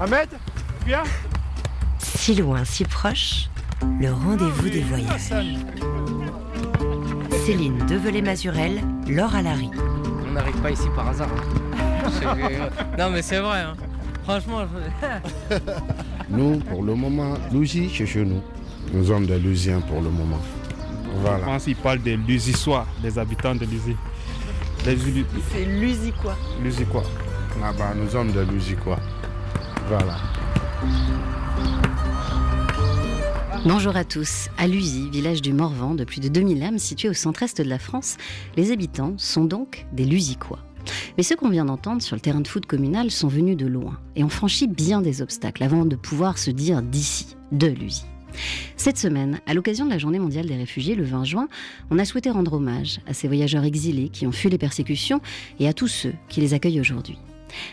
Ahmed, viens. Si loin, si proche, le rendez-vous des voyages. Céline Develay-Mazurel, Laure Alary. On n'arrive pas ici par hasard. hein. non mais c'est vrai. hein. Franchement, je- Nous, pour le moment, Louzy, c'est chez nous. Nous sommes des Louisiens pour le moment. Je Voilà. pense qu'il parle des Lusisois, des habitants de Lusi. Les Lu- C'est Lusiquois. Lusicois. Là-bas, nous sommes des Lousicois. Voilà. Bonjour à tous. À Lusy, village du Morvan de plus de 2000 âmes situé au centre-est de la France, les habitants sont donc des Lusicois. Mais ceux qu'on vient d'entendre sur le terrain de foot communal sont venus de loin et ont franchi bien des obstacles avant de pouvoir se dire d'ici, de Lusy. Cette semaine, à l'occasion de la Journée mondiale des réfugiés, le 20 juin, on a souhaité rendre hommage à ces voyageurs exilés qui ont fui les persécutions et à tous ceux qui les accueillent aujourd'hui.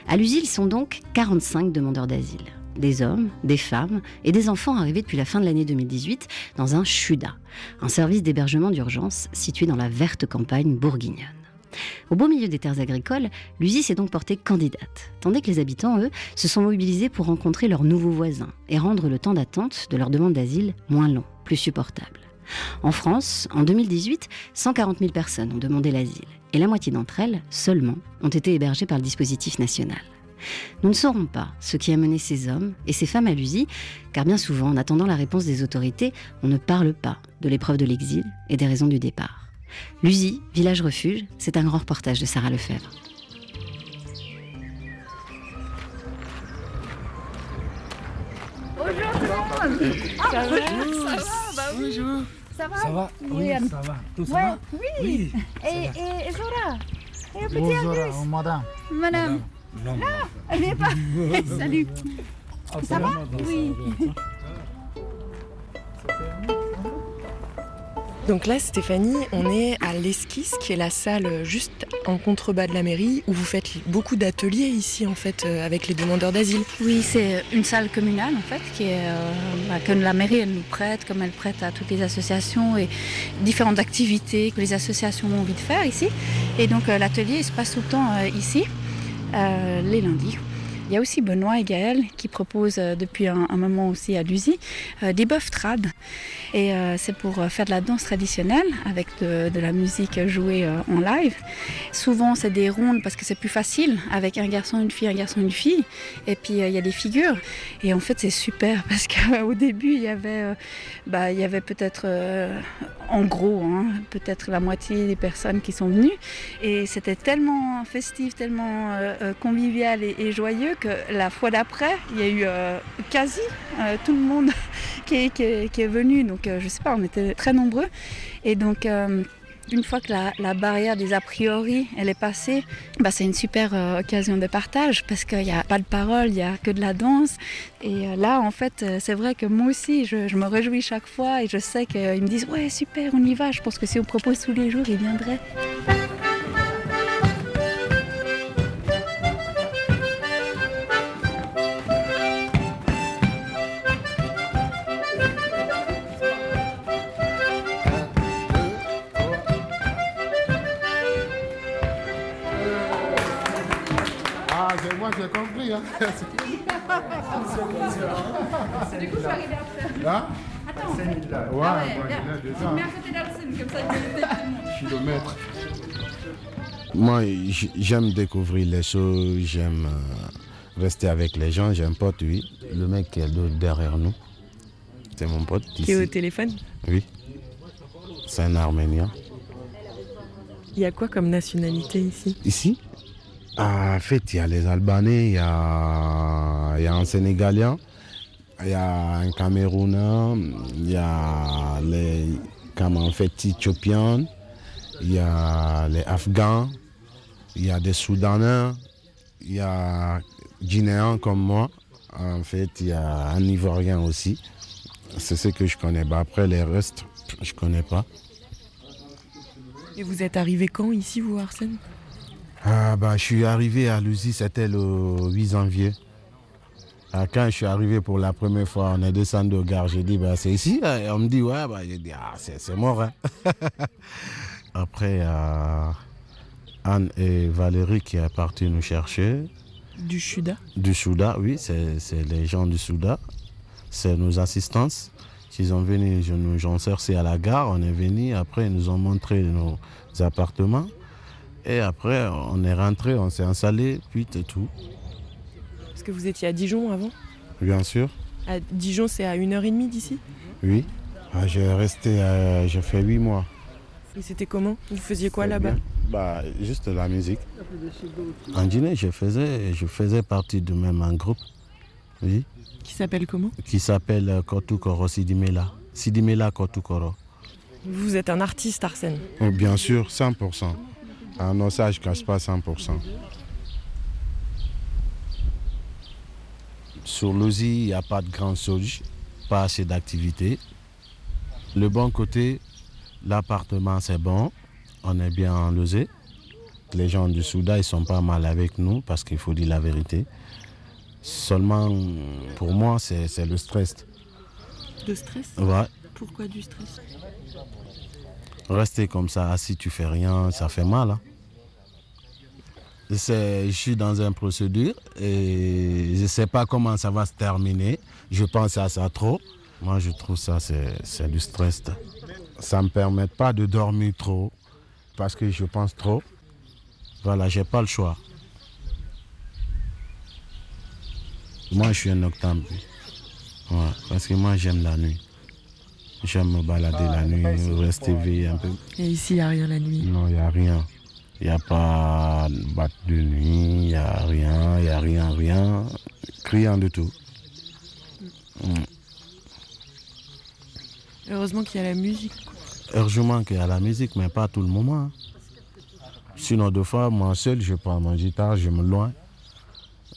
À Lusy, ils sont donc 45 demandeurs d'asile. Des hommes, des femmes et des enfants arrivés depuis la fin de l'année 2018 dans un CHUDA, un service d'hébergement d'urgence situé dans la verte campagne bourguignonne. Au beau milieu des terres agricoles, l'USI s'est donc portée candidate, tandis que les habitants, eux, se sont mobilisés pour rencontrer leurs nouveaux voisins et rendre le temps d'attente de leur demande d'asile moins long, plus supportable. En France, en 2018, 140 000 personnes ont demandé l'asile, et la moitié d'entre elles, seulement, ont été hébergées par le dispositif national. Nous ne saurons pas ce qui a mené ces hommes et ces femmes à l'USI, car bien souvent, en attendant la réponse des autorités, on ne parle pas de l'épreuve de l'exil et des raisons du départ. L'USI, village refuge, c'est un grand reportage de Sarah Lefebvre. Ça va Ça va Bah oui. Ça va Ça va Oui, Oui, ça va. Tout ça Ouais, va oui. ça Et, va. et Zora Et petit Bonjour, Angus euh, madame. Madame Non, Elle n'est pas Salut Ça va Oui. Donc là, Stéphanie, on est à l'Esquisse, qui est la salle juste en contrebas de la mairie, où vous faites beaucoup d'ateliers ici, en fait, euh, avec les demandeurs d'asile. Oui, c'est une salle communale en fait, qui est, euh, bah, que la mairie elle nous prête, comme elle prête à toutes les associations et différentes activités que les associations ont envie de faire ici. Et donc euh, l'atelier il se passe tout le temps ici, les lundis. Il y a aussi Benoît et Gaël qui proposent euh, depuis un, moment aussi à l'USI euh, des boeufs trad. Et euh, c'est pour faire de la danse traditionnelle avec de, la musique jouée en live. Souvent c'est des rondes parce que c'est plus facile avec un garçon, une fille, un garçon, une fille. Et puis il y a des figures. Et en fait c'est super parce qu'au début il y avait, bah, il y avait peut-être en gros hein, peut-être la moitié des personnes qui sont venues. Et c'était tellement festif, tellement euh, euh, convivial et, joyeux que la fois d'après il y a eu euh, quasi tout le monde qui est, qui est- venu. Donc je sais pas, on était très nombreux. Et donc une fois que la, barrière des a priori elle est passée, bah, c'est une super euh, occasion de partage parce qu'il n'y a pas de parole, il n'y a que de la danse. Et euh, là, en fait, euh, c'est vrai que moi aussi, je, je me réjouis chaque fois et je sais qu'ils me disent Ouais, super, on y va. Je pense que si on propose tous les jours, ils viendraient. Compris. Hein. Du coup, je suis arrivée après. Hein Attends, Ouais, Ah ouais, là. déjà. À côté d'Alcine, comme ça, il peut Je suis le maître. Moi, j'aime découvrir les choses, j'aime euh, rester avec les gens, j'ai un pote, oui. Le mec qui est de- derrière nous, c'est mon pote. Qui est au téléphone. Oui. C'est un Arménien. Il y a quoi comme nationalité ici? Ici, en fait, il y a les Albanais, il y a, y a un Sénégalien, il y a un Camerounais, il y a les comme en fait, Éthiopiens, il y a les Afghans, il y a des Soudanais, il y a Guinéens comme moi. En fait, il y a un Ivoirien aussi. C'est ce que je connais. Bah, après, les restes, je connais pas. Et vous êtes arrivé quand ici, vous, Arsène? Ah bah, je suis arrivé à Lucy, c'était le 8 janvier. Ah, quand je suis arrivé pour la première fois, on est descendu au gare, j'ai dit, bah, c'est ici. hein. Et on me dit, ouais, bah, j'ai dit, ah, c'est c'est mort. hein. Après, a Anne et Valérie qui est partie nous chercher. Du Chuda Du Souda, oui, c'est c'est les gens du Souda. C'est nos assistances. Ils sont venus, je nous ont cherché à la gare, on est venu, après ils nous ont montré nos appartements. Et après, on est rentré, on s'est installé, puis c'est tout, Parce que vous étiez à Dijon avant bien sûr. À Dijon, c'est à 1h30 d'ici Oui. Ah, j'ai resté, euh, j'ai fait huit mois. Et c'était comment Vous faisiez quoi là-bas. Bah, juste la musique. En Guinée, je faisais, je faisais partie de même un groupe, oui, Qui s'appelle comment qui s'appelle euh, Kotukoro Sidimela. Sidimela Kotukoro. Vous êtes un artiste, Arsène. Oh, bien sûr, 100%. Un osage ne casse pas 100%. Sur l'OSI, il n'y a pas de grand sauge, pas assez d'activité. Le bon côté, l'appartement c'est bon, on est bien logé. Les gens du Soudan, ils sont pas mal avec nous parce qu'il faut dire la vérité. Seulement, pour moi, c'est c'est le stress. De stress? Ouais, Pourquoi du stress? Rester comme ça, assis, tu fais rien, ça fait mal. hein. Je suis dans une procédure et je ne sais pas comment ça va se terminer. Je pense à ça trop. Moi, je trouve ça, c'est du stress. Ça ne me permet pas de dormir trop parce que je pense trop. Voilà, j'ai pas le choix. Moi, je suis un. Ouais, parce que moi, j'aime la nuit. J'aime me balader la nuit, rester éveillé un peu. Et ici, il n'y a rien la nuit? Non, il n'y a rien. Il n'y a pas de batte de nuit, il n'y a rien, il n'y a rien, rien. Criant de tout. Mm. Heureusement qu'il y a la musique. Heureusement qu'il y a la musique, mais pas tout le moment. Sinon, deux fois, moi seul, je prends mon guitare, je me loin.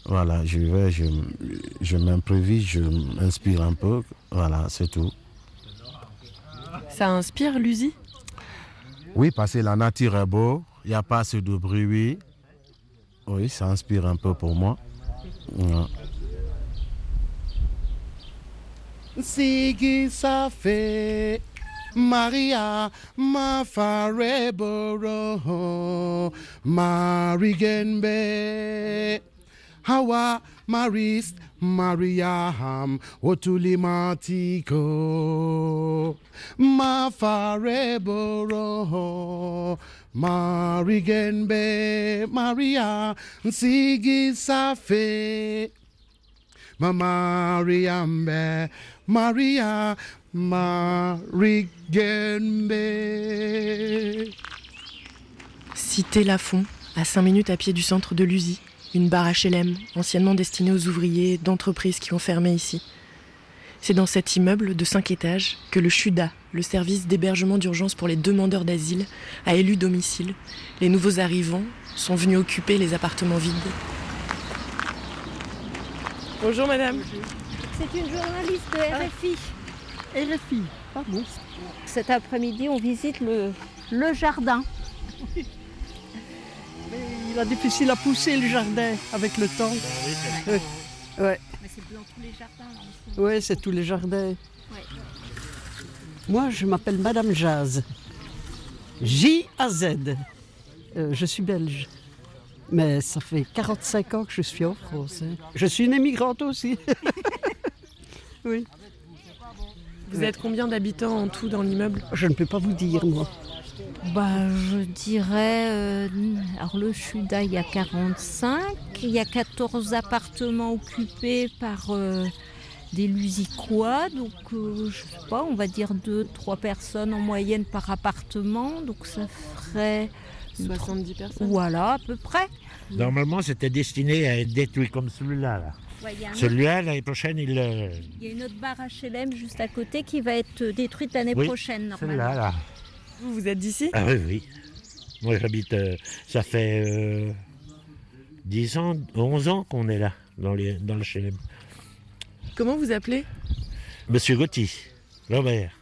Voilà, je vais, je, je m'improvise, je m'inspire un peu. Voilà, c'est tout. Ça inspire, l'USI Oui, parce que la nature est beau, il n'y a pas assez de bruit. oui. Oui, ça inspire un peu pour moi. Ouais. Sigi Safe, Maria, Mafareboro, Marigenbe, Hawa, Maris, Mariam, Otulimatiko, Mafareboro, Marigenbe, Maria, Sigi Safe. Ma Mariambe, Maria, Marigembe. Cité Lafont, à 5 minutes à pied du centre de l'USI. Une barre HLM, anciennement destinée aux ouvriers d'entreprises qui ont fermé ici. C'est dans cet immeuble de 5 étages que le CHUDA, le service d'hébergement d'urgence pour les demandeurs d'asile, a élu domicile. Les nouveaux arrivants sont venus occuper les appartements vides. Bonjour madame. C'est une journaliste de RFI. RFI, pardon. Cet après-midi, on visite le, le jardin. A difficile à pousser le jardin avec le temps. Euh, ouais, Mais c'est dans tous les jardins. là, en ouais, c'est tous les jardins. Ouais. Moi, je m'appelle Madame Jazz. J-A-Z. Euh, je suis belge. Mais ça fait 45 ans que je suis en France. hein. Je suis une émigrante aussi. oui. Vous êtes combien d'habitants en tout dans l'immeuble? Je ne peux pas vous dire, moi. Bah, je dirais. euh, alors, le Chuda, il y a 45. Il y a 14 appartements occupés par euh, des Lusicois. Donc, euh, je sais pas, on va dire 2-3 personnes en moyenne par appartement. Donc, ça ferait. une 70 personnes. Voilà, à peu près. Normalement, c'était destiné à être détruit comme celui-là. là. Ouais, Celui-là, l'année prochaine, il. euh, il y a une autre barre HLM juste à côté qui va être détruite l'année Oui, prochaine, normalement. Celui-là, là. Vous, vous êtes d'ici Ah oui, oui. Moi, j'habite. euh, ça fait euh, 10 ans, 11 ans qu'on est là, dans, les, dans le HLM. Comment vous appelez Monsieur Gauthier, Robert.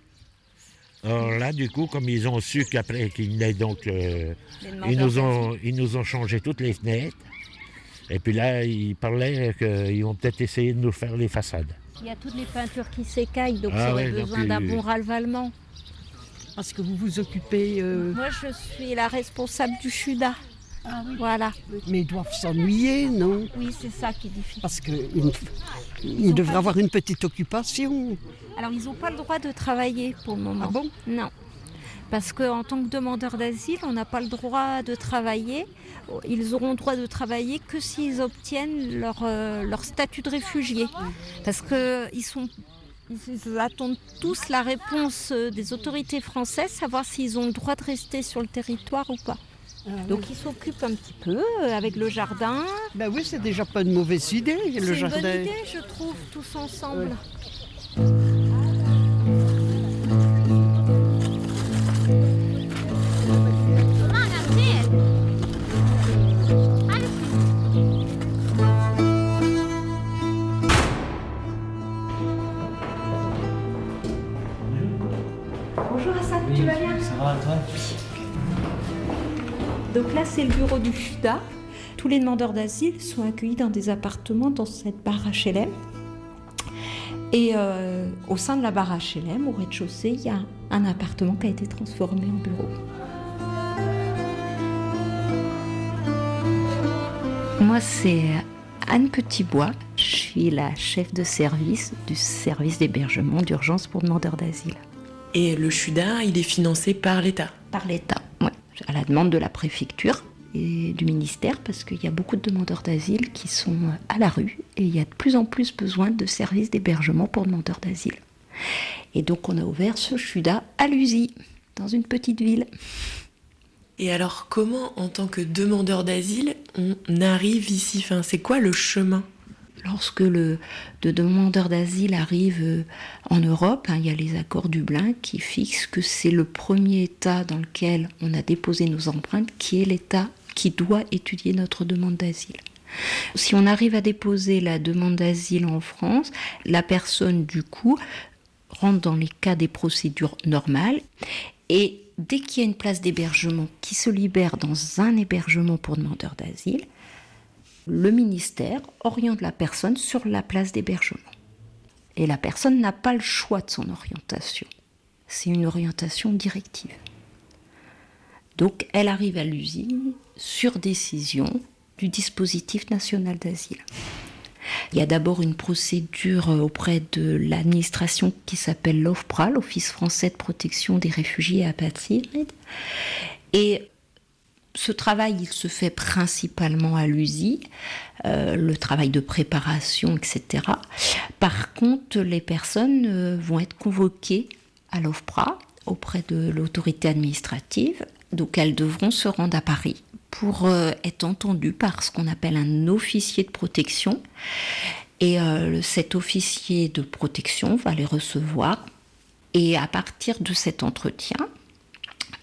Alors là, du coup, comme ils ont su qu'après qu'il naît donc. euh, ils, nous ont, ils nous ont changé toutes les fenêtres. Et puis là, ils parlaient qu'ils vont peut-être essayer de nous faire les façades. Il y a toutes les peintures qui s'écaillent, donc Ah ça aurait ouais, besoin d'un il- bon ralvalement. Parce que vous vous occupez. euh, Moi, je suis la responsable du CHUDA. Voilà. Mais ils doivent s'ennuyer, non? Oui, c'est ça qui est difficile. Parce qu'ils ils devraient avoir une petite occupation. Alors, ils n'ont pas le droit de travailler pour le moment. Ah bon? Non. Parce qu'en tant que demandeur d'asile, on n'a pas le droit de travailler. Ils auront le droit de travailler que s'ils obtiennent leur, euh, leur statut de réfugié. Parce qu'ils sont ils attendent tous la réponse euh, des autorités françaises, savoir s'ils ont le droit de rester sur le territoire ou pas. Donc ils s'occupent un petit peu euh, avec le jardin. Ben oui, c'est déjà pas une mauvaise idée, C'est le une jardin. bonne idée, je trouve, tous ensemble. Là, c'est le bureau du FUDA. Tous les demandeurs d'asile sont accueillis dans des appartements dans cette barre HLM. Et euh, au sein de la barre HLM, au rez-de-chaussée, il y a un appartement qui a été transformé en bureau. Moi, c'est Anne Petitbois. Je suis la chef de service du service d'hébergement d'urgence pour demandeurs d'asile. Et le CHUDA, il est financé par l'État. Par l'État. À la demande de la préfecture et du ministère, parce qu'il y a beaucoup de demandeurs d'asile qui sont à la rue et il y a de plus en plus besoin de services d'hébergement pour demandeurs d'asile. Et donc on a ouvert ce CHUDA à Lusy, dans une petite ville. Et alors, comment, en tant que demandeur d'asile, on arrive ici? Enfin, C'est quoi le chemin? Lorsque le de demandeur d'asile arrive euh, en Europe, hein, il y a les accords Dublin qui fixent que c'est le premier État dans lequel on a déposé nos empreintes qui est l'État qui doit étudier notre demande d'asile. Si on arrive à déposer la demande d'asile en France, la personne du coup rentre dans les cas des procédures normales et dès qu'il y a une place d'hébergement qui se libère dans un hébergement pour demandeurs d'asile, le ministère oriente la personne sur la place d'hébergement. Et la personne n'a pas le choix de son orientation. C'est une orientation directive. Donc elle arrive à l'usine sur décision du dispositif national d'asile. Il y a d'abord une procédure auprès de l'administration qui s'appelle l'OFPRA, l'Office français de protection des réfugiés et apatrides. Et ce travail, il se fait principalement à l'USI, euh, le travail de préparation, etc. Par contre, les personnes euh, vont être convoquées à l'OFPRA auprès de l'autorité administrative. Donc elles devront se rendre à Paris pour euh, être entendues par ce qu'on appelle un officier de protection. Et euh, cet officier de protection va les recevoir. Et à partir de cet entretien,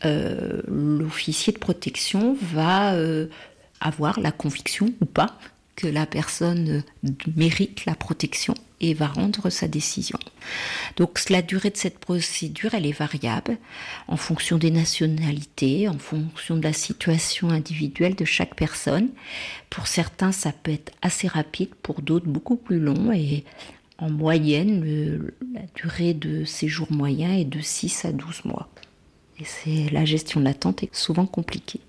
euh, l'officier de protection va euh, avoir la conviction ou pas que la personne euh, mérite la protection et va rendre sa décision. Donc la durée de cette procédure, elle est variable en fonction des nationalités, en fonction de la situation individuelle de chaque personne. Pour certains, ça peut être assez rapide, pour d'autres, beaucoup plus long et en moyenne, la durée de séjour moyen est de 6 à 12 mois. La gestion de l'attente est souvent compliquée.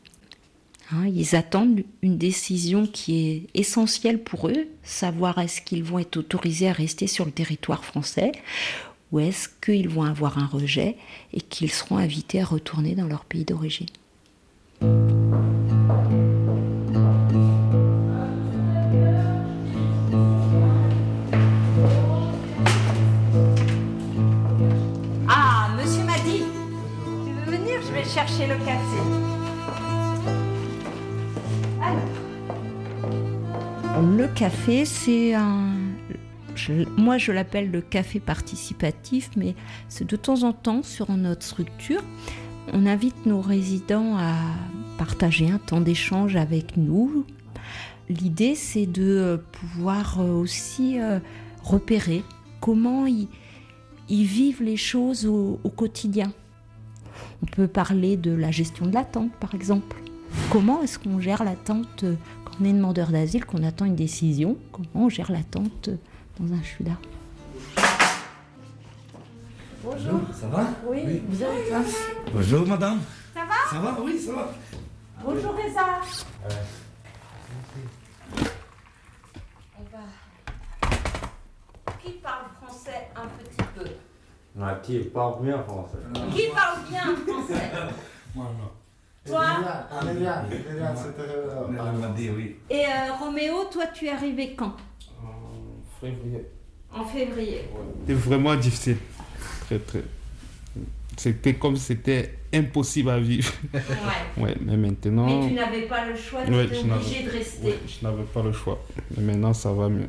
Hein, ils attendent une décision qui est essentielle pour eux, savoir est-ce qu'ils vont être autorisés à rester sur le territoire français ou est-ce qu'ils vont avoir un rejet et qu'ils seront invités à retourner dans leur pays d'origine. Le café. C'est un. moi, je l'appelle le café participatif, mais c'est de temps en temps sur notre structure. On invite nos résidents à partager un temps d'échange avec nous. L'idée, c'est de euh, pouvoir euh, aussi euh, repérer comment ils, vivent les choses au quotidien. On peut parler de la gestion de l'attente, par exemple. Comment est-ce qu'on gère l'attente euh, quand on est demandeur d'asile, qu'on attend une décision? Comment on gère l'attente euh, dans un CHUDA Bonjour, ça va? Oui, bien? Bonjour madame. Ça va? Ça va, oui, ça va. Bonjour Reza. On va. Qui parle français un petit peu Ah, qui parle bien français Qui parle bien français Moi, non. Toi oui. Et euh, Roméo, toi tu es arrivé quand? Février. En février. C'était vraiment difficile. Très, très. C'était comme si c'était impossible à vivre. Ouais. Ouais, mais maintenant. Mais tu n'avais pas le choix, tu Ouais, étais je n'avais- obligé de rester. ouais, je n'avais pas le choix. Mais maintenant, ça va mieux.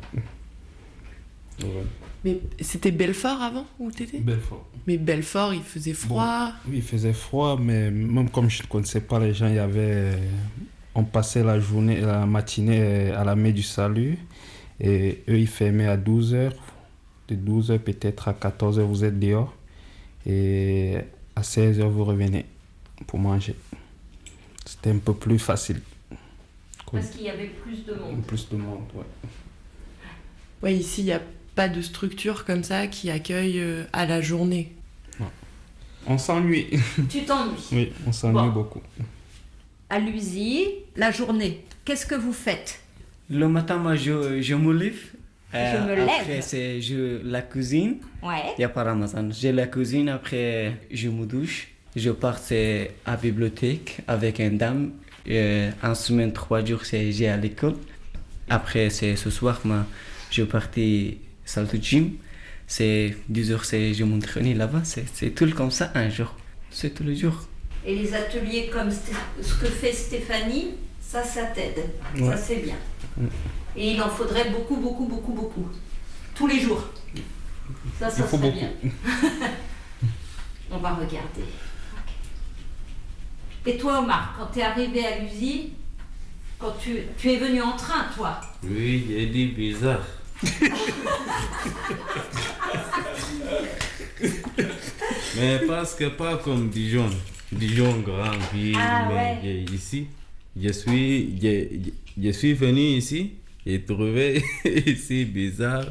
Ouais. Mais c'était Belfort avant où t'étais? Belfort. Mais Belfort, il faisait froid. Oui, il faisait froid, mais même comme je ne connaissais pas les gens, il y avait. On passait la journée, la matinée à la mer du salut. Et eux, ils fermaient à 12h. De 12h peut-être à 14h, vous êtes dehors. Et à 16h, vous revenez pour manger. C'était un peu plus facile. Parce qu'il y avait plus de monde. Plus de monde, ouais. Ouais, ici, il n'y a pas de structure comme ça qui accueille euh, à la journée. On s'ennuie. Tu t'ennuies. Oui, on s'ennuie Bon. beaucoup. À l'usine, la journée, qu'est-ce que vous faites? Le matin, moi, je, je me lève. Euh, Je me lève. Après, c'est je, la cuisine. Ouais. Il n'y a pas Ramadan. J'ai la cuisine, après, je me douche. Je pars c'est, à la bibliothèque avec une dame. Euh, en semaine, trois jours, c'est, j'ai à l'école. Après, c'est ce soir, moi, je partais salle de gym. C'est 10 heures, c'est, je m'entraîne là-bas. C'est, c'est tout comme ça, un jour. C'est tous les jours. Et les ateliers comme ce que fait Stéphanie, ça, ça t'aide. Ça, c'est bien. Mm. Et il en faudrait beaucoup, beaucoup, beaucoup, beaucoup. Tous les jours. Ça, ça Il serait beaucoup. bien. On va regarder. Et toi, Omar, quand tu es arrivé à l'usine, quand tu, tu es venu en train, toi? Oui, j'ai dit bizarre. Mais parce que pas comme Dijon. Dijon, grande ville, Ah, mais ouais. ici, je suis, je, je suis venu ici et trouvé ici bizarre,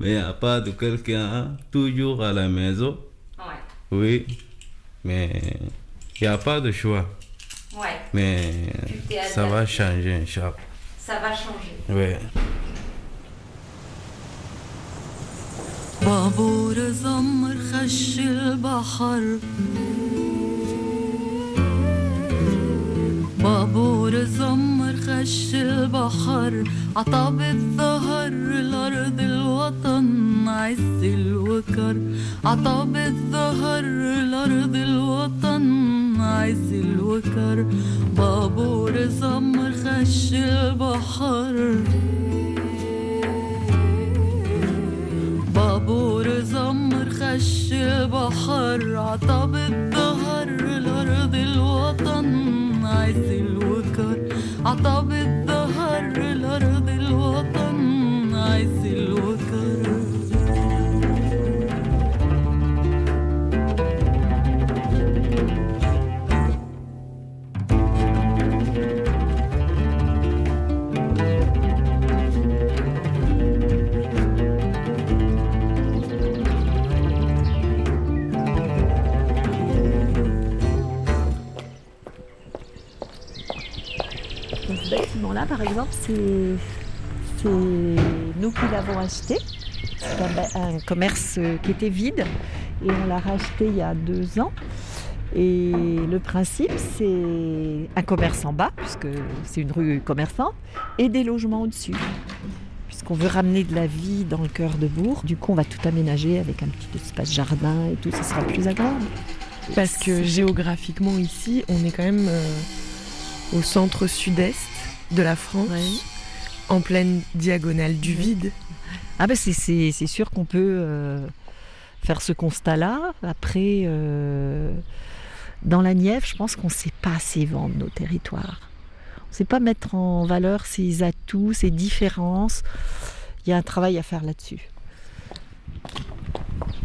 mais il n'y a pas de quelqu'un toujours à la maison. Ouais. Oui, mais il n'y a pas de choix. Ouais. Mais ça va changer, Inch'Allah. Ça va changer. Ouais. بابور زمر خش البحر. بابور زمر خش البحر. عطاب الظهر الأرض الوطن عز الوكر. عطاب الظهر الأرض الوطن عز الوكر. بابور زمر خش البحر. بابور زمر خش البحر عطب الظهر par exemple, c'est nous qui l'avons acheté. C'est un, commerce euh, qui était vide et on l'a racheté il y a deux ans. Et le principe, c'est un commerce en bas, puisque c'est une rue commerçante, et des logements au-dessus. Puisqu'on veut ramener de la vie dans le cœur de Bourg, du coup, on va tout aménager avec un petit espace jardin et tout, ça sera plus agréable. Parce que géographiquement ici, on est quand même euh, au centre sud-est de la France, en pleine diagonale du vide. Ah ben c'est- sûr qu'on peut euh, faire ce constat-là. Après, euh, dans la Nièvre, je pense qu'on ne sait pas assez vendre nos territoires. On ne sait pas mettre en valeur ses atouts, ses différences. Il y a un travail à faire là-dessus.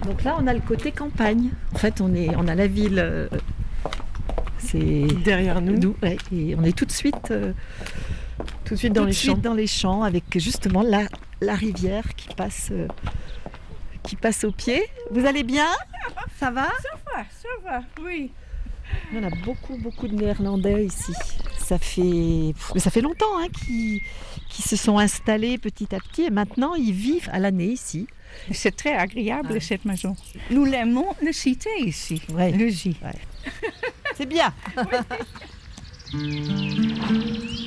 Donc là, on a le côté campagne. En fait, on, est, on a la ville. euh, c'est derrière nous. ouais, et on est tout de suite. euh, tout de suite dans les champs. dans les champs, avec justement la, la rivière qui passe, euh, qui passe au pied. Vous allez bien? Ça va? Ça va, ça va, oui. On a beaucoup, beaucoup de Néerlandais ici. ça fait, mais ça fait longtemps hein, qu'ils se sont installés petit à petit et maintenant ils vivent à l'année ici. C'est très agréable cette maison. Nous l'aimons, le cité ici, Ouais. le J. C'est bien.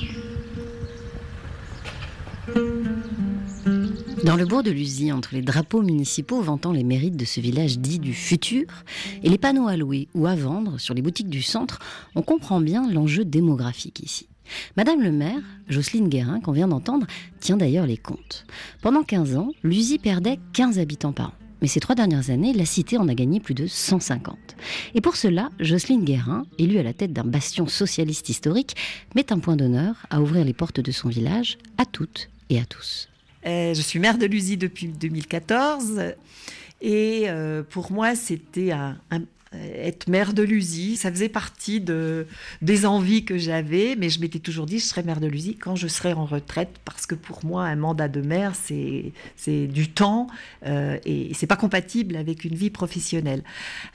Dans le bourg de Lusy, entre les drapeaux municipaux vantant les mérites de ce village dit du futur et les panneaux à louer ou à vendre sur les boutiques du centre, on comprend bien l'enjeu démographique ici. Madame le maire, Jocelyne Guérin, qu'on vient d'entendre, tient d'ailleurs les comptes. Pendant 15 ans, Lusy perdait 15 habitants par an. Mais ces trois dernières années, la cité en a gagné plus de 150. Et pour cela, Jocelyne Guérin, élue à la tête d'un bastion socialiste historique, met un point d'honneur à ouvrir les portes de son village à toutes et à tous. Euh, je suis maire de Lusy depuis 2014 et euh, pour moi c'était un- être maire de Lusy, ça faisait partie de, des envies que j'avais, mais je m'étais toujours dit je serai maire de Lusy quand je serai en retraite. Parce que pour moi un mandat de maire c'est du temps euh, et c'est pas compatible avec une vie professionnelle.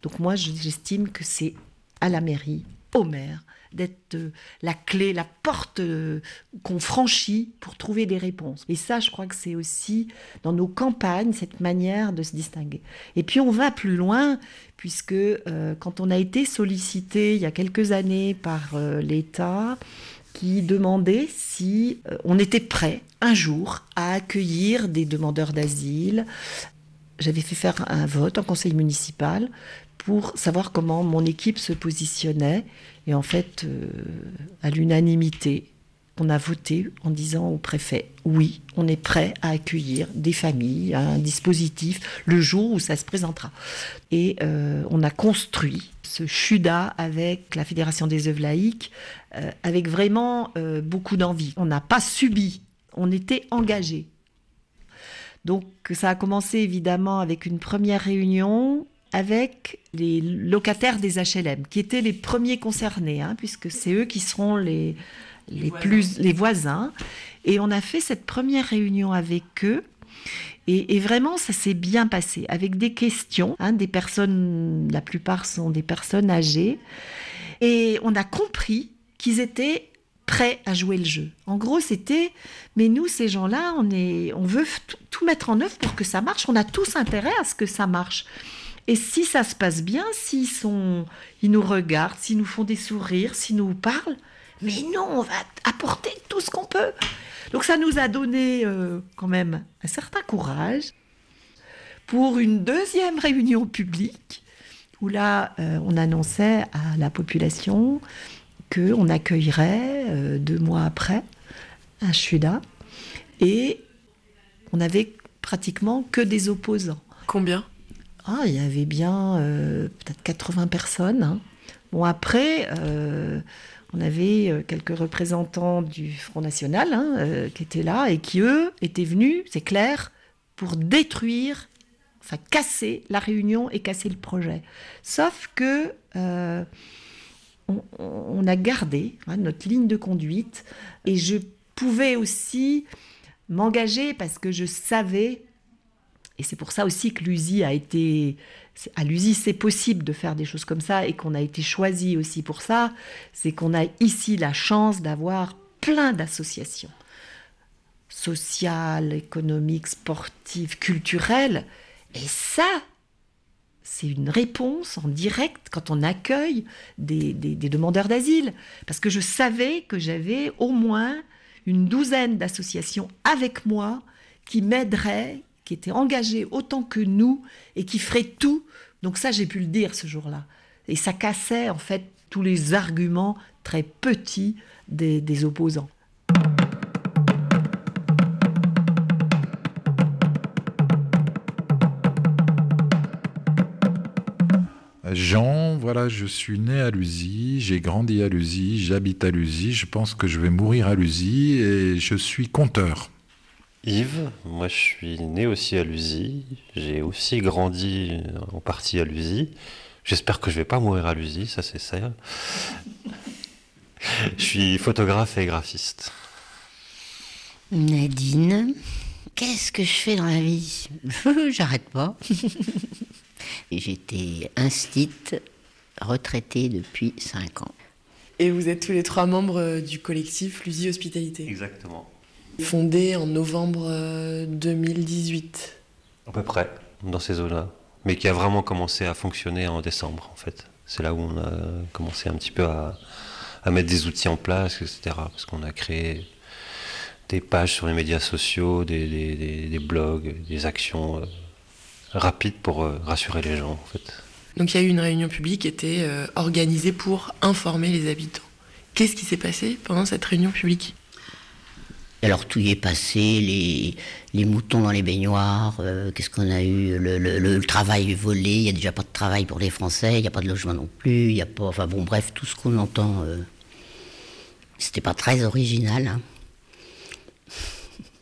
Donc moi je- j'estime que c'est à la mairie, maire d'être euh, la clé, la porte euh, qu'on franchit pour trouver des réponses. Et ça, je crois que c'est aussi dans nos campagnes cette manière de se distinguer. Et puis on va plus loin, puisque euh, quand on a été sollicité il y a quelques années par l'État, qui demandait si on était prêt un jour à accueillir des demandeurs d'asile. J'avais fait faire un vote en conseil municipal pour savoir comment mon équipe se positionnait. Et en fait, euh, à l'unanimité, on a voté en disant au préfet, oui, on est prêt à accueillir des familles, un dispositif, le jour où ça se présentera. Et euh, on a construit ce CHUDA avec la Fédération des œuvres laïques, euh, avec vraiment beaucoup d'envie. On n'a pas subi, on était engagés. Donc ça a commencé évidemment avec une première réunion avec les locataires des HLM, qui étaient les premiers concernés, hein, puisque c'est eux qui seront les, les, plus, les voisins. Et on a fait cette première réunion avec eux. Et, et vraiment, ça s'est bien passé, avec des questions. hein, des personnes, la plupart sont des personnes âgées. Et on a compris qu'ils étaient prêts à jouer le jeu. En gros, c'était, mais nous, ces gens-là, on, est, on veut tout mettre en œuvre pour que ça marche. On a tous intérêt à ce que ça marche. Et si ça se passe bien, s'ils sont, ils nous regardent, s'ils nous font des sourires, s'ils nous parlent, mais non, on va apporter tout ce qu'on peut. Donc ça nous a donné euh, quand même un certain courage pour une deuxième réunion publique où là, euh, on annonçait à la population qu'on accueillerait euh, deux mois après un CHUDA et on avait pratiquement que des opposants. Combien? Ah, il y avait bien euh, peut-être 80 personnes. hein. Bon, après, euh, on avait euh, quelques représentants du Front National hein, qui étaient là et qui, eux, étaient venus, c'est clair, pour détruire, enfin casser la réunion et casser le projet. Sauf que on, on a gardé hein, notre ligne de conduite et je pouvais aussi m'engager parce que je savais et c'est pour ça aussi que l'USI a été. À l'USI, c'est possible de faire des choses comme ça et qu'on a été choisi aussi pour ça. C'est qu'on a ici la chance d'avoir plein d'associations sociales, économiques, sportives, culturelles. Et ça, c'est une réponse en direct quand on accueille des, des- des demandeurs d'asile. Parce que je savais que j'avais au moins une douzaine d'associations avec moi qui m'aideraient, qui étaient engagées autant que nous et qui feraient tout. Donc ça, j'ai pu le dire ce jour-là. Et ça cassait en fait tous les arguments très petits des, des opposants. Jean, voilà, je suis né à Lusy, j'ai grandi à Lusy, j'habite à Lusy, je pense que je vais mourir à Lusy et je suis conteur. Yves, moi je suis né aussi à Lusy, j'ai aussi grandi en partie à Lusy. J'espère que je vais pas mourir à Lusy, ça c'est ça. Je suis photographe et graphiste. Nadine, qu'est-ce que je fais dans la vie? J'arrête pas. J'étais instite, retraitée depuis 5 ans. Et vous êtes tous les trois membres du collectif Lusie Hospitalité. Exactement. Fondé en novembre euh, 2018. À peu près, dans ces eaux-là. Mais qui a vraiment commencé à fonctionner en décembre, en fait. C'est là où on a commencé un petit peu à, à mettre des outils en place, etc. Parce qu'on a créé des pages sur les médias sociaux, des, des- des- des blogs, des actions euh, rapides pour euh, rassurer les gens, en fait. Donc il y a eu une réunion publique qui était euh, organisée pour informer les habitants. Qu'est-ce qui s'est passé pendant cette réunion publique? Alors tout y est passé, les, moutons dans les baignoires, euh, qu'est-ce qu'on a eu le, travail volé, il n'y a déjà pas de travail pour les Français, il n'y a pas de logement non plus, il n'y a pas... Enfin bon, bref, tout ce qu'on entend, euh, c'était pas très original. hein.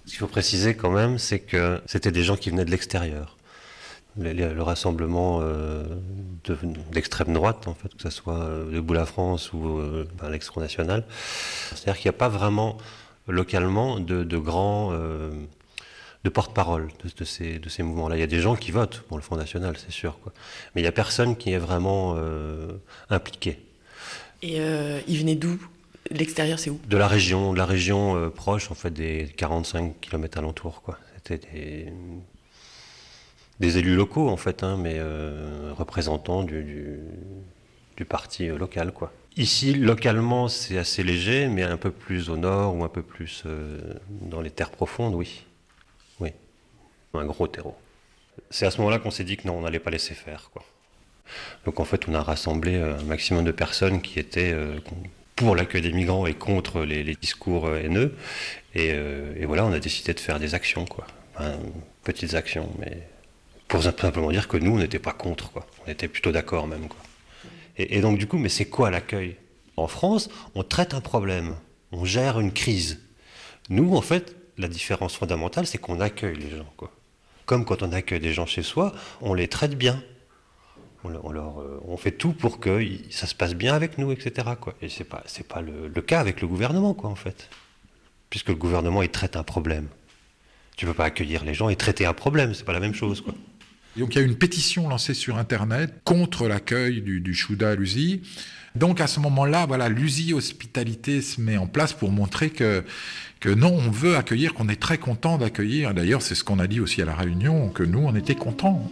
Ce qu'il faut préciser quand même, c'est que c'était des gens qui venaient de l'extérieur. Le, le- le rassemblement euh, de- d'extrême droite, en fait, que ce soit euh, Debout la France ou euh, ben, National. C'est-à-dire qu'il n'y a pas vraiment localement de, de grands euh, de porte-parole de, de ces, de ces mouvements-là. Il y a des gens qui votent pour le Front National, c'est sûr. Quoi. Mais il n'y a personne qui est vraiment euh, impliqué. Et euh, ils venaient d'où? L'extérieur, c'est où? De la région, de la région euh, proche, en fait, des 45 km alentours, quoi. C'était des, des élus locaux, en fait, hein, mais représentants du, du, du parti local, quoi. Ici, localement, c'est assez léger, mais un peu plus au nord ou un peu plus euh, dans les terres profondes, oui. Oui. Un gros terreau. C'est à ce moment-là qu'on s'est dit que non, on n'allait pas laisser faire, quoi. Donc en fait, on a rassemblé euh, un maximum de personnes qui étaient euh, pour l'accueil des migrants et contre les, discours haineux. Et, voilà, on a décidé de faire des actions, quoi. Petites actions, mais pour simplement dire que nous, on n'était pas contre, quoi. On était plutôt d'accord même, quoi. Et, donc du coup, mais c'est quoi l'accueil? En France, on traite un problème, on gère une crise. Nous, en fait, la différence fondamentale, c'est qu'on accueille les gens, quoi. Comme quand on accueille des gens chez soi, on les traite bien. On, euh, on fait tout pour que ça se passe bien avec nous, etc. Et c'est pas, c'est pas le, cas avec le gouvernement, quoi, en fait. Puisque le gouvernement, il traite un problème. Tu peux pas accueillir les gens et traiter un problème, c'est pas la même chose, quoi. Donc il y a une pétition lancée sur Internet contre l'accueil du, du Chouda à l'USI. Donc à ce moment-là, voilà, l'USI Hospitalité se met en place pour montrer que, que non, on veut accueillir, qu'on est très content d'accueillir. D'ailleurs, c'est ce qu'on a dit aussi à la réunion, que nous, on était contents.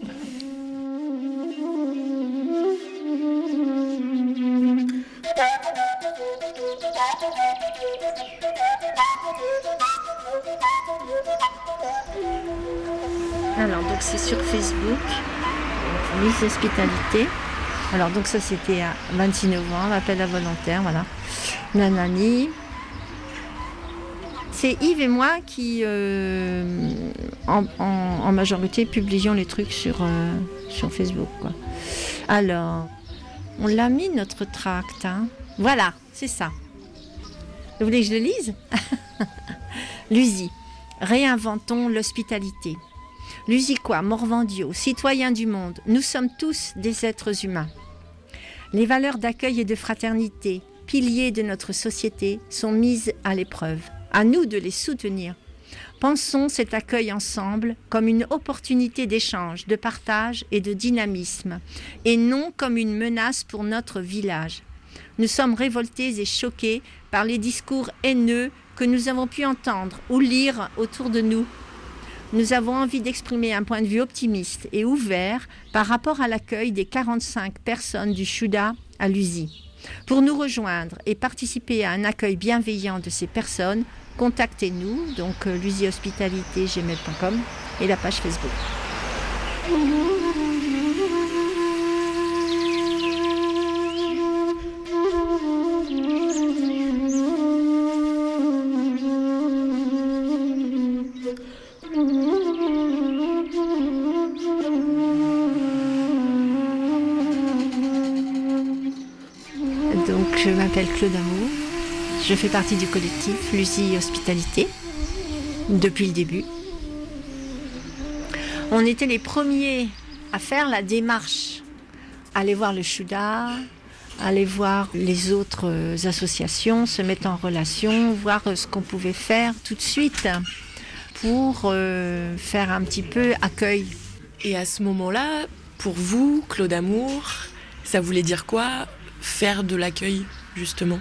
Alors, donc c'est sur Facebook, Miss. Alors, donc ça c'était à 26 novembre, appel à volontaire, voilà. Nanani. C'est Yves et moi qui, euh, en, majorité, publions les trucs sur, euh, Facebook. Alors, on l'a mis notre tract. hein. Voilà, c'est ça. Vous voulez que je le lise? Luzi, réinventons l'hospitalité. Lusiquois, Morvandio, citoyens du monde, nous sommes tous des êtres humains. Les valeurs d'accueil et de fraternité, piliers de notre société, sont mises à l'épreuve. À nous de les soutenir. Pensons cet accueil ensemble comme une opportunité d'échange, de partage et de dynamisme, et non comme une menace pour notre village. Nous sommes révoltés et choqués par les discours haineux que nous avons pu entendre ou lire autour de nous. Nous avons envie d'exprimer un point de vue optimiste et ouvert par rapport à l'accueil des 45 personnes du Chouda à l'USI. Pour nous rejoindre et participer à un accueil bienveillant de ces personnes, contactez-nous, donc euh, lusihospitalité.gmail.com et la page Facebook. Claude Amour. Je fais partie du collectif Lucie Hospitalité depuis le début. On était les premiers à faire la démarche, aller voir le Chouda, aller voir les autres associations, se mettre en relation, voir ce qu'on pouvait faire tout de suite pour euh, faire un petit peu accueil. Et à ce moment-là, pour vous, Claude Amour, ça voulait dire quoi faire de l'accueil? Justement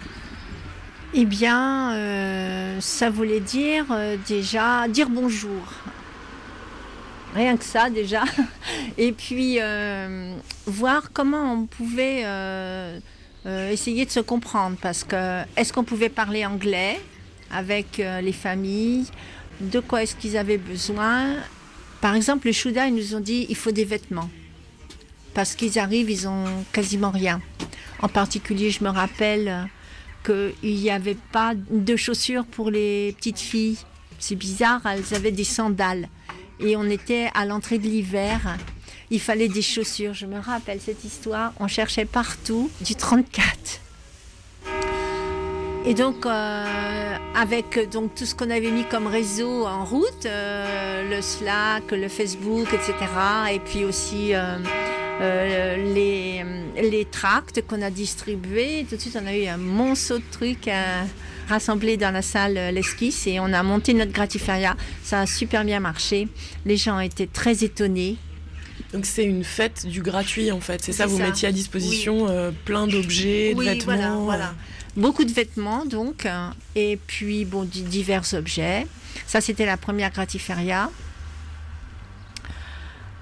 Eh bien, euh, ça voulait dire euh, déjà dire bonjour. Rien que ça déjà. Et puis euh, voir comment on pouvait essayer de se comprendre. Parce que est-ce qu'on pouvait parler anglais avec les familles? De quoi est-ce qu'ils avaient besoin? Par exemple, les Chouda, ils nous ont dit il faut des vêtements. Parce qu'ils arrivent, ils ont quasiment rien. En particulier, je me rappelle qu'il n'y avait pas de chaussures pour les petites filles. C'est bizarre, elles avaient des sandales. Et on était à l'entrée de l'hiver. Il fallait des chaussures. Je me rappelle cette histoire. On cherchait partout du 34. Et donc, euh, avec donc, tout ce qu'on avait mis comme réseau en route, euh, le Slack, le Facebook, etc., et puis aussi euh, euh, les, les tracts qu'on a distribués, tout de suite, on a eu un monceau de trucs à rassembler dans la salle euh, l'esquisse et on a monté notre gratiféria. Ça a super bien marché. Les gens étaient très étonnés. Donc c'est une fête du gratuit en fait. C'est ça, vous mettiez à disposition euh, plein d'objets, de vêtements. voilà, voilà. Beaucoup de vêtements donc, et puis bon, di- divers objets. Ça, c'était la première gratiféria.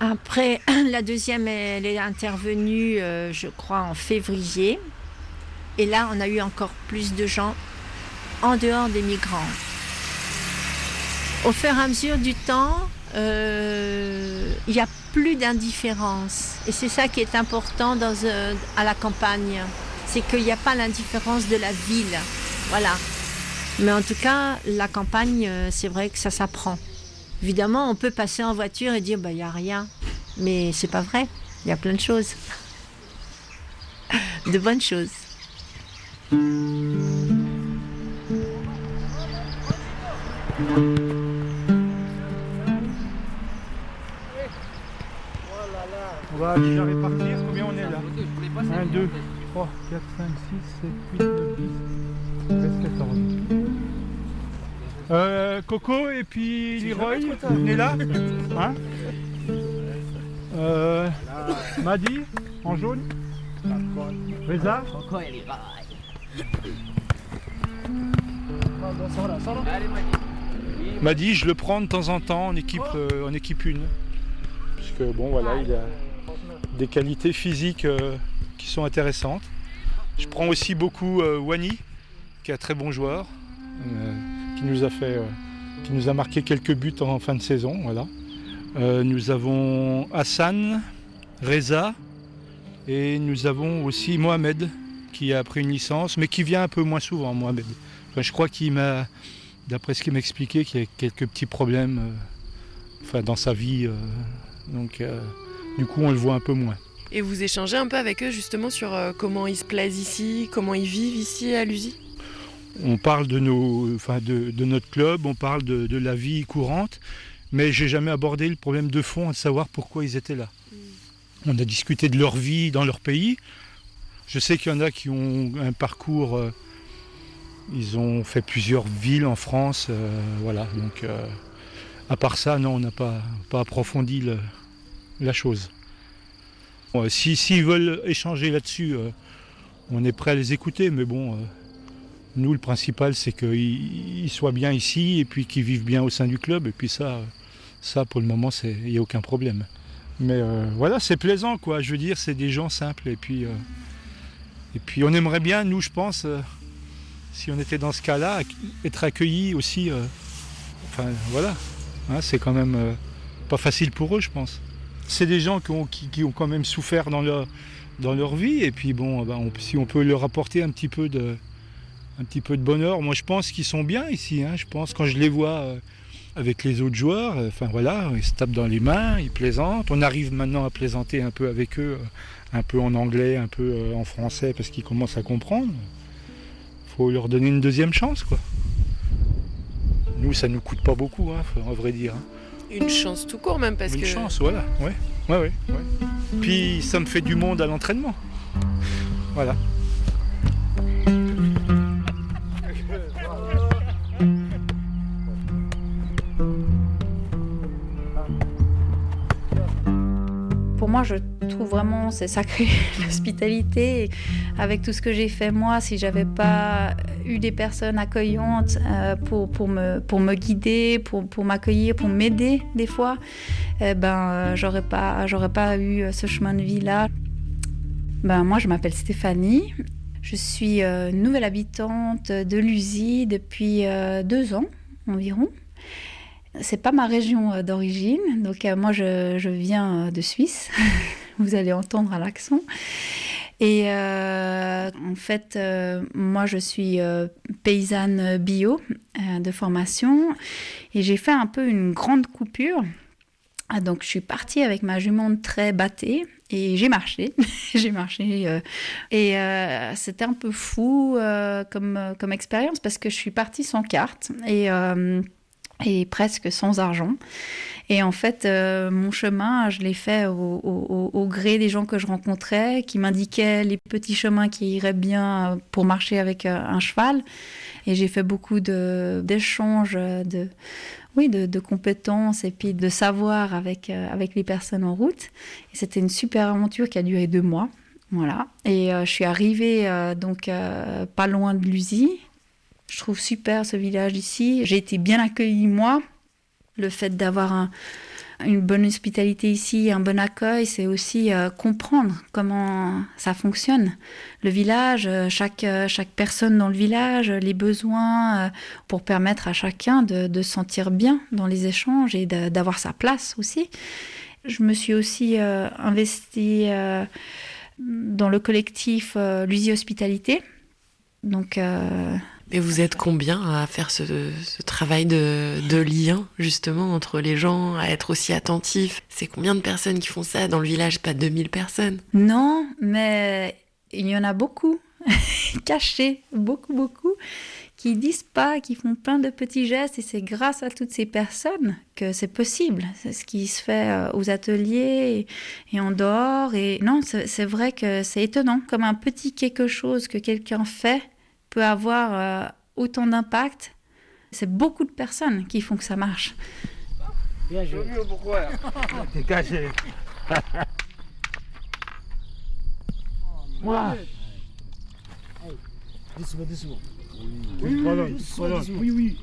Après, la deuxième, elle est intervenue, euh, je crois, en février. Et là, on a eu encore plus de gens en dehors des migrants. Au fur et à mesure du temps, euh, il n'y a plus d'indifférence. Et c'est ça qui est important euh, à la campagne. C'est qu'il n'y a pas l'indifférence de la ville. Voilà. Mais en tout cas, la campagne, c'est vrai que ça s'apprend. Évidemment, on peut passer en voiture et dire, bah, il n'y a rien. Mais c'est pas vrai. Il y a plein de choses. De bonnes choses. On va déjà répartir. Combien on est là? 1, 2, 3, 4, 5, 6, 7, 8, 9, 10. Reste 14. Euh, Coco et puis Leroy, on est là Hein euh, Madi, en jaune Reza Madi, je le prends de temps en temps en équipe, euh, en équipe 1. Parce que bon, voilà, il a des qualités physiques euh, qui sont intéressantes. Je prends aussi beaucoup euh, Wani, qui est un très bon joueur, euh, qui nous a fait, euh, qui nous a marqué quelques buts en fin de saison, voilà. Euh, nous avons Hassan, Reza, et nous avons aussi Mohamed, qui a pris une licence, mais qui vient un peu moins souvent, Mohamed. Je crois qu'il m'a, d'après ce qu'il m'expliquait, qu'il y a quelques petits problèmes euh, enfin, dans sa vie. donc, du coup, on le voit un peu moins. Et vous échangez un peu avec eux justement sur comment ils se plaisent ici, comment ils vivent ici à Luzy? On parle de, nos, enfin de, de notre club, on parle de, de la vie courante, mais j'ai jamais abordé le problème de fond, de savoir pourquoi ils étaient là. On a discuté de leur vie dans leur pays. Je sais qu'il y en a qui ont un parcours, euh, ils ont fait plusieurs villes en France, euh, voilà. Donc, euh, à part ça, non, on n'a pas, pas approfondi le- la chose. Bon, si s'ils veulent échanger là-dessus, on est prêt à les écouter, mais bon, nous, le principal, c'est qu'ils ils soient bien ici et puis qu'ils vivent bien au sein du club. Et puis ça, ça pour le moment, il n'y a aucun problème. Mais euh, voilà, c'est plaisant, quoi. Je veux dire, c'est des gens simples. Et puis, euh, et puis on aimerait bien, nous, je pense, euh, si on était dans ce cas-là, être accueillis aussi. enfin, voilà. Hein, c'est quand même pas facile pour eux, je pense. C'est des gens qui ont, qui, ont quand même souffert dans leur, dans leur vie. Et puis, bon, ben, si on peut leur apporter un petit peu de, un petit peu de bonheur. Moi, je pense qu'ils sont bien ici. hein. Je pense quand je les vois euh, avec les autres joueurs, euh, enfin voilà, ils se tapent dans les mains, ils plaisantent. On arrive maintenant à plaisanter un peu avec eux, euh, un peu en anglais, un peu en français, parce qu'ils commencent à comprendre. faut leur donner une deuxième chance, quoi. Nous, ça nous coûte pas beaucoup, hein, faut- en vrai dire. hein. Une chance tout court même parce Une que. chance, voilà. Ouais, ouais, ouais, ouais. Puis ça me fait du monde à l'entraînement. Voilà. Pour moi, je trouve vraiment c'est sacré l'hospitalité. Avec tout ce que j'ai fait moi, si j'avais pas eu des personnes accueillantes euh, pour, pour, me, pour me guider, pour, pour m'accueillir, pour m'aider des fois, eh ben, euh, j'aurais pas, j'aurais pas eu ce chemin de vie là. Ben, moi, je m'appelle Stéphanie. Je suis euh, nouvelle habitante de Lusy depuis euh, deux ans environ. C'est pas ma région euh, d'origine, donc euh, moi je, je viens euh, de Suisse. Vous allez entendre à l'accent. Et en fait, moi je suis paysanne bio de formation et j'ai fait un peu une grande coupure. Ah, donc je suis partie avec ma jument très battée et j'ai marché. j'ai marché et c'était un peu fou comme, comme expérience parce que je suis partie sans carte et, et presque sans argent. Et en fait, euh, mon chemin, je l'ai fait au, gré des gens que je rencontrais, qui m'indiquaient les petits chemins qui iraient bien euh, pour marcher avec euh, un cheval. Et j'ai fait beaucoup d'échanges, de, oui, de, compétences et puis de savoir avec, avec les personnes en route. Et c'était une super aventure qui a duré deux mois. Voilà. Et je suis arrivée donc pas loin de Lusy. Je trouve super ce village ici. J'ai été bien accueillie moi. Le fait d'avoir un- une bonne hospitalité ici, un bon accueil, c'est aussi euh, comprendre comment ça fonctionne. Le village, euh, chaque, euh, chaque personne dans le village, les besoins, pour permettre à chacun de, de se sentir bien dans les échanges et d'avoir sa place aussi. Je me suis aussi euh, investie dans le collectif Lusy Hospitalité. Donc, Et vous êtes combien à faire ce, travail de, lien, justement, entre les gens, à être aussi attentifs C'est combien de personnes qui font ça? Dans le village Pas 2000 personnes Non, mais il y en a beaucoup, cachés, beaucoup, beaucoup, qui disent pas, qui font plein de petits gestes, et c'est grâce à toutes ces personnes que c'est possible. C'est ce qui se fait euh, aux ateliers et, et en dehors. Et non, c'est vrai que c'est étonnant, comme un petit quelque chose que quelqu'un fait peut avoir euh, autant d'impact. C'est beaucoup de personnes qui font que ça marche. Bien joué. pourquoi T'es caché. Moi. Doucement, doucement. Oui. Oui, oui.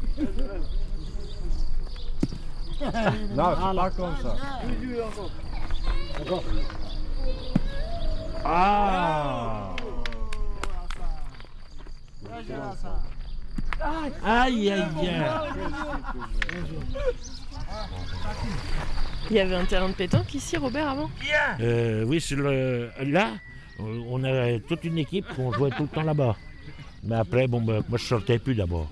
Là, c'est pas comme ça. D'accord. Ah Aïe, aïe, aïe. Il y avait un terrain de pétanque ici, Robert, avant? Euh, oui, c'est le... là, euh, on avait toute une équipe qu'on jouait tout le temps là-bas. Mais après, bon, ben, moi je sortais plus d'abord.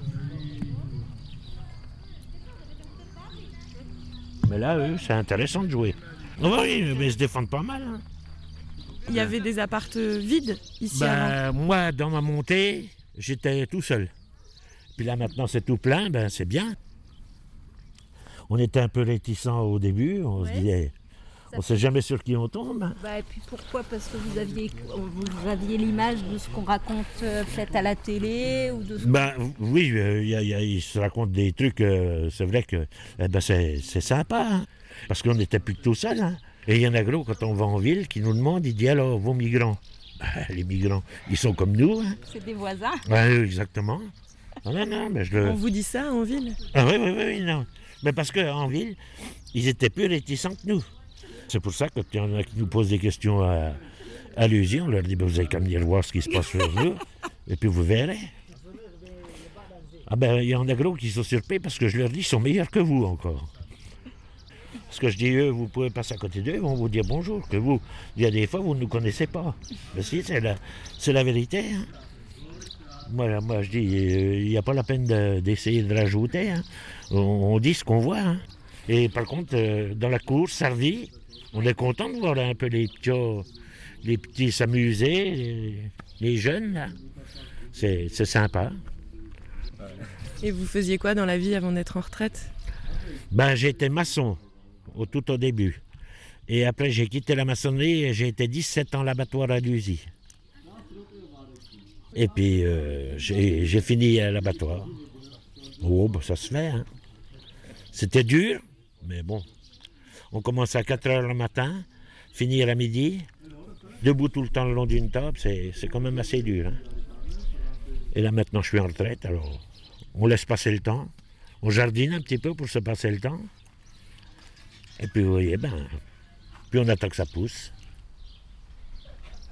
Mais là, eux, c'est intéressant de jouer. Ah oui, mais ils se défendent pas mal. hein. Il y avait des appartes vides ici avant. Ben, moi, dans ma montée, j'étais tout seul. Puis là, maintenant, c'est tout plein, ben, c'est bien. On était un peu réticents au début, on se disait, on sait jamais sur qui on tombe. Bah, et puis pourquoi? Parce que vous aviez, vous aviez l'image de ce qu'on raconte euh, fait à la télé ou de ce Ben oui, euh, y a- il y a- il se raconte des trucs, euh, c'est vrai que eh ben, c'est sympa, hein, parce qu'on n'était plus que tout seul. hein. Et il y en a gros, quand on va en ville, qui nous demande, il dit alors, vos migrants? Les migrants, ils sont comme nous. Hein. C'est des voisins. Ouais, exactement. Ah, non, non, mais je le... On vous dit ça en ville? Ah oui, oui, oui, oui, non. Mais parce qu'en ville, ils étaient plus réticents que nous. C'est pour ça que quand il y en a qui nous posent des questions à, à l'usine, on leur dit, Ben, vous avez qu'à venir voir ce qui se passe sur vous, et puis vous verrez. Ah ben, il y en a gros qui sont surpris parce que je leur dis, ils sont meilleurs que vous encore. Parce que je dis, eux, vous pouvez passer à côté d'eux, ils vont vous dire bonjour, que vous, il y a des fois, vous ne nous connaissez pas. Mais si, c'est la, c'est la vérité. hein. Moi, moi, je dis, euh, il n'y a pas la peine de- d'essayer de, rajouter. hein. On, on dit ce qu'on voit. hein. Et par contre, euh, dans la cour, servie, on est content de voir un peu les petits, les petits s'amuser, les, les jeunes. là. C'est c'est sympa. Et vous faisiez quoi dans la vie avant d'être en retraite? Ben, j'étais maçon tout au début. Et après, j'ai quitté la maçonnerie et j'ai été 17 ans l'abattoir à Lusy. Et puis, euh, j'ai fini à l'abattoir. Oh, ben, ça se fait. hein. C'était dur, mais bon. On commence à 4 heures le matin, finir à midi, debout tout le temps le long d'une table, c'est c'est quand même assez dur. hein. Et là maintenant je suis en retraite, alors on laisse passer le temps, on jardine un petit peu pour se passer le temps. Et puis vous voyez, ben, puis on attend que ça pousse.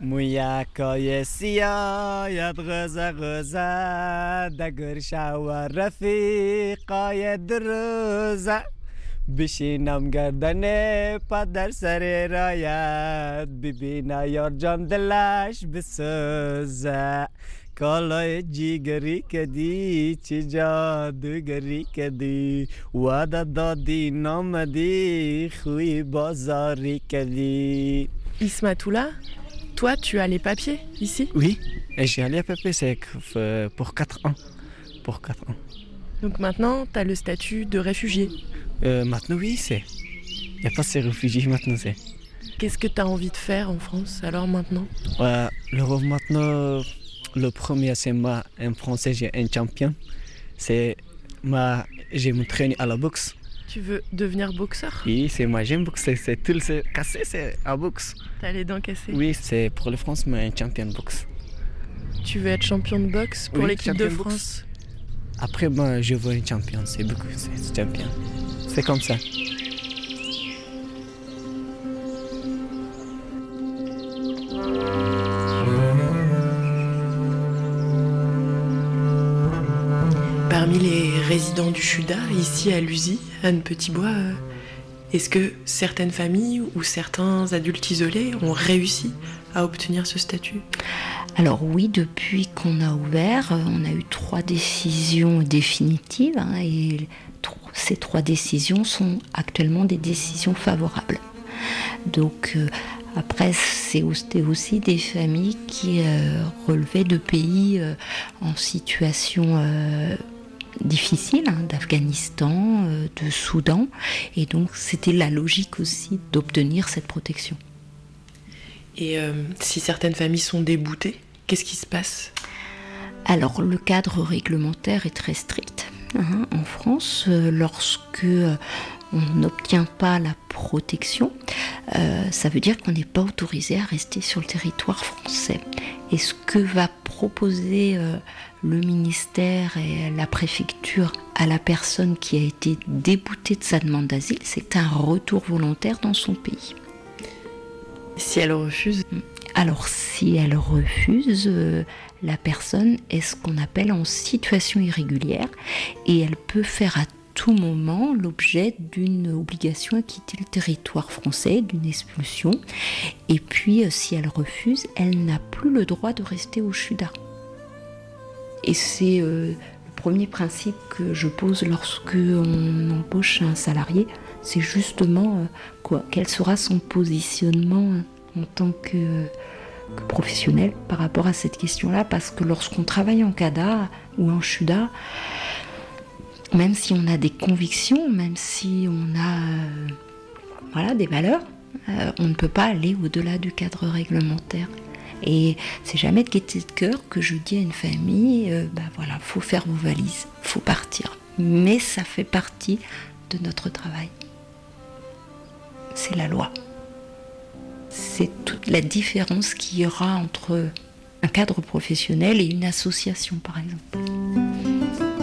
مویا کایسیا یاد غزا دگر شاور رفیقای دروزا بشینم گردن پدر سر رایت ببینا یار جان دلش بسوزه ಕಲಯ ನಮದಿ ಖುಯಿ bazari Ismatoula, toi tu as les papiers ici? Oui, et j'ai les papiers sec euh, pour 4 ans. Pour 4 ans. Donc maintenant, tu as le statut de réfugié euh, Maintenant, oui, c'est. Il n'y a pas ces réfugiés maintenant, c'est. Qu'est-ce que tu as envie de faire en France alors maintenant? Euh, Le rêve maintenant, le premier, c'est moi, en français, j'ai un champion. C'est moi, j'ai m'entraîné à la boxe. Tu veux devenir boxeur? Oui, c'est moi, j'aime boxer. C'est tout le c'est cassé, c'est à boxe. T'as les dents cassées? Oui, c'est pour la France, mais un champion de boxe. Tu veux être champion de boxe pour Oui, l'équipe de boxe. France? Après, moi, je veux un champion, c'est beaucoup, c'est champion. C'est comme ça. Du Chuda, ici à Lusy, Anne Petitbois, euh, est-ce que certaines familles ou certains adultes isolés ont réussi à obtenir ce statut? Alors oui, depuis qu'on a ouvert, euh, on a eu trois décisions définitives hein, et ces trois décisions sont actuellement des décisions favorables. Donc euh, après, c'est aussi des familles qui relevaient de pays en situation difficile, hein, d'Afghanistan, euh, de Soudan, et donc c'était la logique aussi d'obtenir cette protection. Et euh, si certaines familles sont déboutées, qu'est-ce qui se passe? Alors, le cadre réglementaire est très strict hein, en France. Euh, lorsque on n'obtient pas la protection, euh, ça veut dire qu'on n'est pas autorisé à rester sur le territoire français. Et ce que va proposer euh, le ministère et la préfecture à la personne qui a été déboutée de sa demande d'asile, c'est un retour volontaire dans son pays. Si elle refuse Alors si elle refuse, euh, la personne est ce qu'on appelle en situation irrégulière et elle peut faire tout moment l'objet d'une obligation à quitter le territoire français, d'une expulsion. Et puis euh, si elle refuse, elle n'a plus le droit de rester au CHUDA. Et c'est euh, le premier principe que je pose lorsque on embauche un salarié, c'est justement euh, quoi, quel sera son positionnement en tant que, que professionnel par rapport à cette question-là, parce que lorsqu'on travaille en CADA ou en CHUDA, même si on a des convictions, même si on a euh, voilà, des valeurs, euh, on ne peut pas aller au-delà du cadre réglementaire. Et c'est jamais de gaieté de cœur que je dis à une famille, euh, bah voilà, faut faire vos valises, faut partir. Mais ça fait partie de notre travail. C'est la loi. C'est toute la différence qu'il y aura entre un cadre professionnel et une association, par exemple.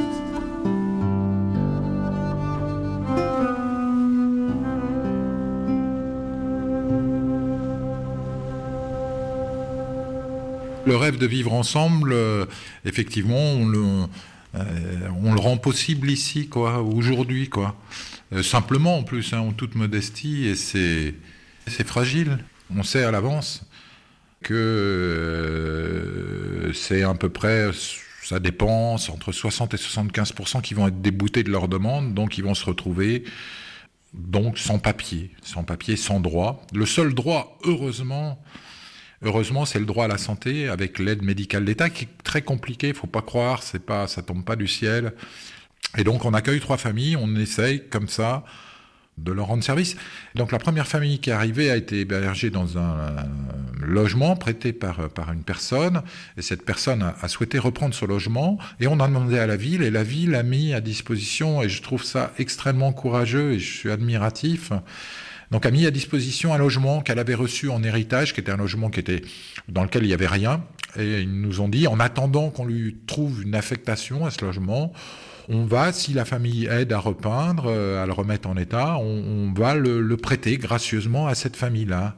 Le rêve de vivre ensemble, euh, effectivement, on le, euh, on le rend possible ici, quoi, aujourd'hui, quoi. Euh, simplement, en plus, hein, en toute modestie, et c'est, fragile. On sait à l'avance que c'est à peu près, ça dépend, c'est entre 60 et 75% qui vont être déboutés de leur demande, donc ils vont se retrouver donc sans papier, sans papier, sans droit. Le seul droit, heureusement, Heureusement, c'est le droit à la santé avec l'aide médicale d'État qui est très compliqué. Il faut pas croire, c'est pas, ça tombe pas du ciel. Et donc, on accueille trois familles. On essaye comme ça de leur rendre service. Donc, la première famille qui est arrivée a été hébergée dans un logement prêté par par une personne. Et cette personne a, a souhaité reprendre ce logement. Et on a demandé à la ville. Et la ville a mis à disposition. Et je trouve ça extrêmement courageux. Et je suis admiratif Donc a mis à disposition un logement qu'elle avait reçu en héritage, qui était un logement qui était dans lequel il n'y avait rien. Et ils nous ont dit, en attendant qu'on lui trouve une affectation à ce logement, on va, si la famille aide à repeindre, euh, à le remettre en état, on, va le prêter gracieusement à cette famille-là.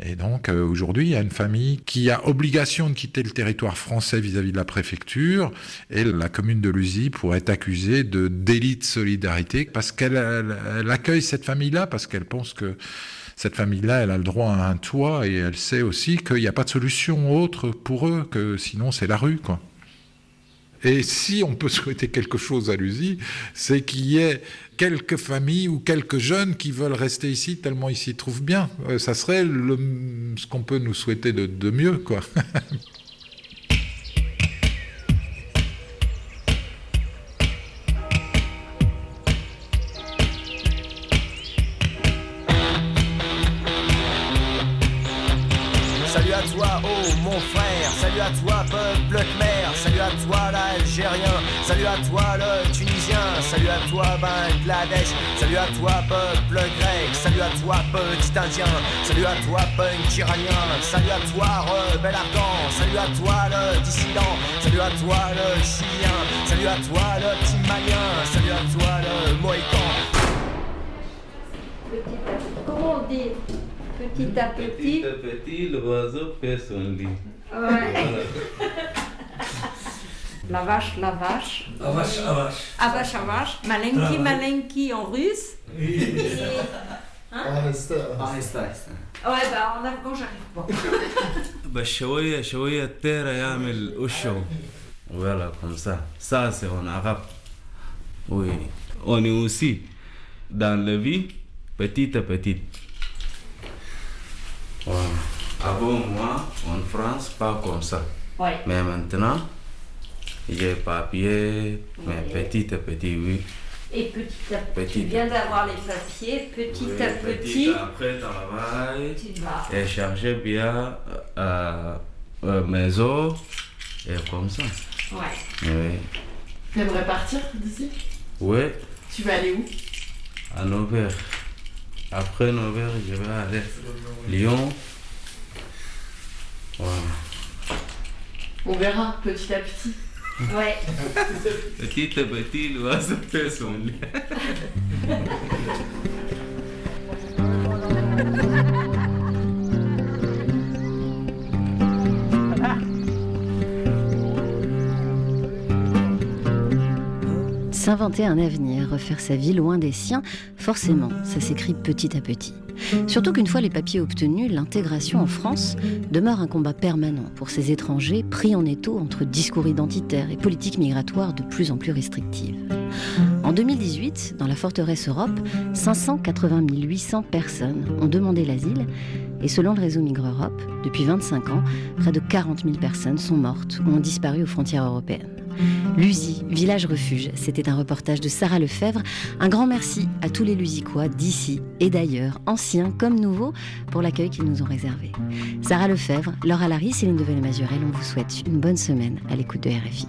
Et donc euh, aujourd'hui, il y a une famille qui a obligation de quitter le territoire français vis-à-vis de la préfecture, et la commune de Lusy pourrait être accusée de délit de solidarité parce qu'elle elle- elle accueille cette famille-là, parce qu'elle pense que cette famille-là, elle a le droit à un toit, et elle sait aussi qu'il n'y a pas de solution autre pour eux, que sinon c'est la rue, quoi. Et si on peut souhaiter quelque chose à l'USI, c'est qu'il y ait quelques familles ou quelques jeunes qui veulent rester ici tellement ils s'y trouvent bien. Euh, Ça serait ce qu'on peut nous souhaiter de mieux, quoi. salut à toi, punk iranien, salut à toi, rebelle ardent, salut à toi, le dissident, salut à toi, le chilien, salut à toi, le petit malien, salut à toi, le mohican. Comment on dit Petit à petit. Petit à petit, l'oiseau fait son lit. Ouais. La vache, la vache. La vache, la vache. Vache, vache. Malenki, malenki en russe. Et- Hein Ouais, bah en afghan, j'arrive pas. Bah, شوية شوية التيرة يعمل أشو Voilà, comme ça. Ça, c'est en arabe. Oui. On est aussi dans la vie, petit à petit. Voilà. Avant moi, en France, pas comme ça. Ouais. Mais maintenant, j'ai papier, mais petit à petit, oui. Et petit à petit. Tu viens d'avoir les papiers, petit Oui, à petit. Après travail, Tu vas. et charger bien euh, euh, mes os, et comme ça. Ouais. Oui. T'aimerais partir d'ici? Oui, Tu vas aller où? À Nevers. Après Nevers, je vais aller Lyon. Voilà. On verra petit à petit. Ouais. Petit à petit, l'oiseau fait S'inventer un avenir, refaire sa vie loin des siens, forcément, ça s'écrit petit à petit. Surtout qu'une fois les papiers obtenus, l'intégration en France demeure un combat permanent pour ces étrangers pris en étau entre discours identitaires et politiques migratoires de plus en plus restrictives. En 2018, dans la forteresse Europe, 580 800 personnes ont demandé l'asile et selon le réseau Migre Europe, depuis 25 ans, près de 40 000 personnes sont mortes ou ont disparu aux frontières européennes. Lusy, village refuge, c'était un reportage de Sarah Lefebvre. Un grand merci à tous les Lusicois d'ici et d'ailleurs, anciens comme nouveaux, pour l'accueil qu'ils nous ont réservé. Sarah Lefebvre, Laura Larry, Céline Devel-Mazurel, on vous souhaite une bonne semaine à l'écoute de RFI.